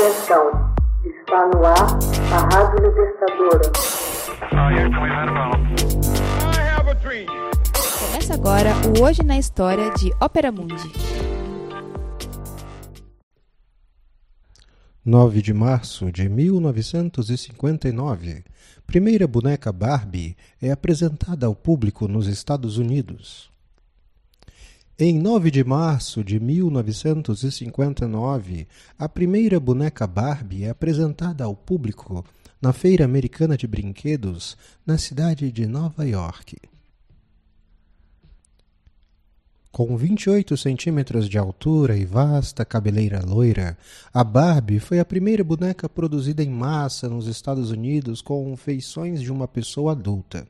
Atenção, está no ar a Rádio Libertadora. Começa agora o Hoje na História de Ópera Mundi. 9 de março de 1959, primeira boneca Barbie é apresentada ao público nos Estados Unidos. Em 9 de março de 1959, a primeira boneca Barbie é apresentada ao público na Feira Americana de Brinquedos, na cidade de Nova York. Com 28 centímetros de altura e vasta cabeleira loira, a Barbie foi a primeira boneca produzida em massa nos Estados Unidos com feições de uma pessoa adulta.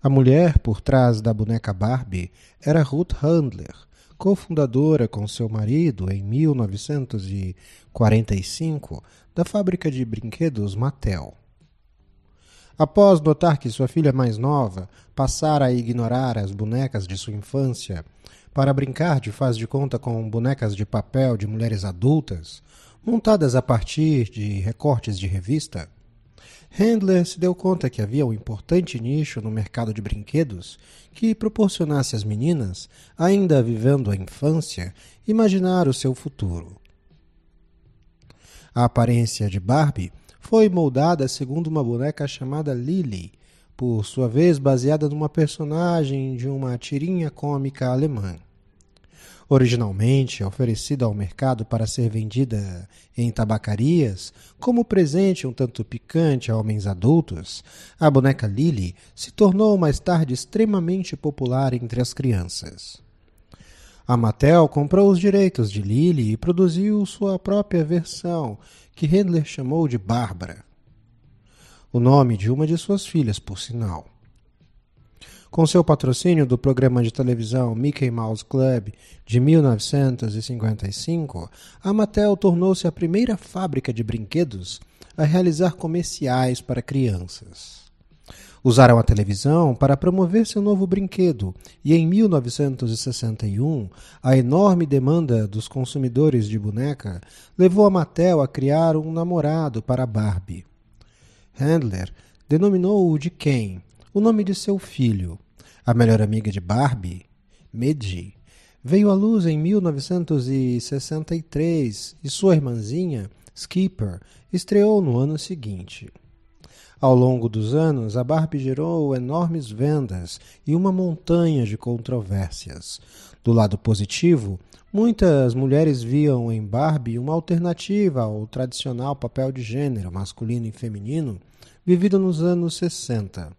A mulher por trás da boneca Barbie era Ruth Handler, cofundadora com seu marido em 1945 da fábrica de brinquedos Mattel. Após notar que sua filha mais nova passara a ignorar as bonecas de sua infância para brincar de faz de conta com bonecas de papel de mulheres adultas, montadas a partir de recortes de revista, Handler se deu conta que havia um importante nicho no mercado de brinquedos que proporcionasse às meninas, ainda vivendo a infância, imaginar o seu futuro. A aparência de Barbie foi moldada segundo uma boneca chamada Lily, por sua vez baseada numa personagem de uma tirinha cômica alemã. Originalmente oferecida ao mercado para ser vendida em tabacarias, como presente um tanto picante a homens adultos, a boneca Lily se tornou mais tarde extremamente popular entre as crianças. A Mattel comprou os direitos de Lily e produziu sua própria versão, que Handler chamou de Bárbara. O nome de uma de suas filhas, por sinal. Com seu patrocínio do programa de televisão Mickey Mouse Club de 1955, a Mattel tornou-se a primeira fábrica de brinquedos a realizar comerciais para crianças. Usaram a televisão para promover seu novo brinquedo e em 1961, a enorme demanda dos consumidores de boneca levou a Mattel a criar um namorado para Barbie. Handler denominou-o de Ken o nome de seu filho. A melhor amiga de Barbie, Medji, veio à luz em 1963 e sua irmãzinha, Skipper, estreou no ano seguinte. Ao longo dos anos, a Barbie gerou enormes vendas e uma montanha de controvérsias. Do lado positivo, muitas mulheres viam em Barbie uma alternativa ao tradicional papel de gênero masculino e feminino vivido nos anos 60.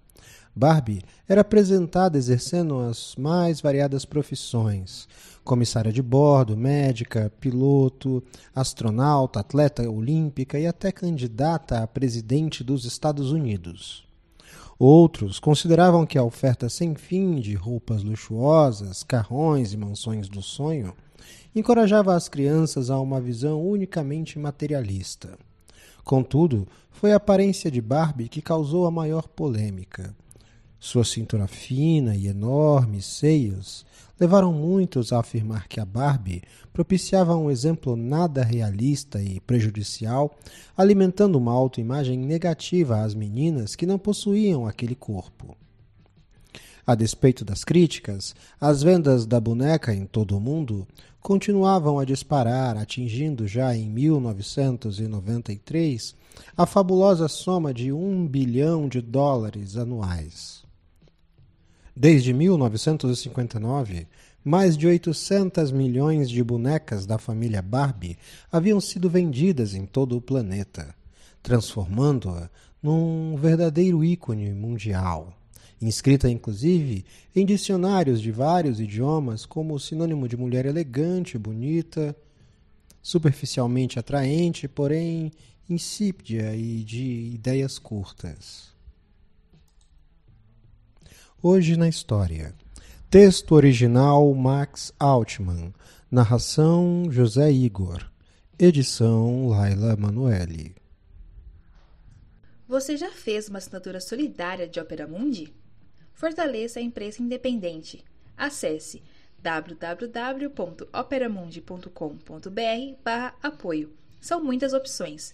Barbie era apresentada exercendo as mais variadas profissões: comissária de bordo, médica, piloto, astronauta, atleta olímpica e até candidata a presidente dos Estados Unidos. Outros consideravam que a oferta sem fim de roupas luxuosas, carrões e mansões do sonho encorajava as crianças a uma visão unicamente materialista. Contudo, foi a aparência de Barbie que causou a maior polêmica. Sua cintura fina e enormes seios levaram muitos a afirmar que a Barbie propiciava um exemplo nada realista e prejudicial, alimentando uma autoimagem negativa às meninas que não possuíam aquele corpo. A despeito das críticas, as vendas da boneca em todo o mundo continuavam a disparar, atingindo já em 1993 a fabulosa soma de um bilhão de dólares anuais. Desde 1959, mais de 800 milhões de bonecas da família Barbie haviam sido vendidas em todo o planeta, transformando-a num verdadeiro ícone mundial, inscrita inclusive em dicionários de vários idiomas como sinônimo de mulher elegante, bonita, superficialmente atraente, porém insípida e de ideias curtas. Hoje na História. Texto original Max Altman. Narração José Igor. Edição Laila Manuelle. Você já fez uma assinatura solidária de Opera Mundi? Fortaleça a imprensa independente. Acesse www.operamundi.com.br/apoio São muitas opções.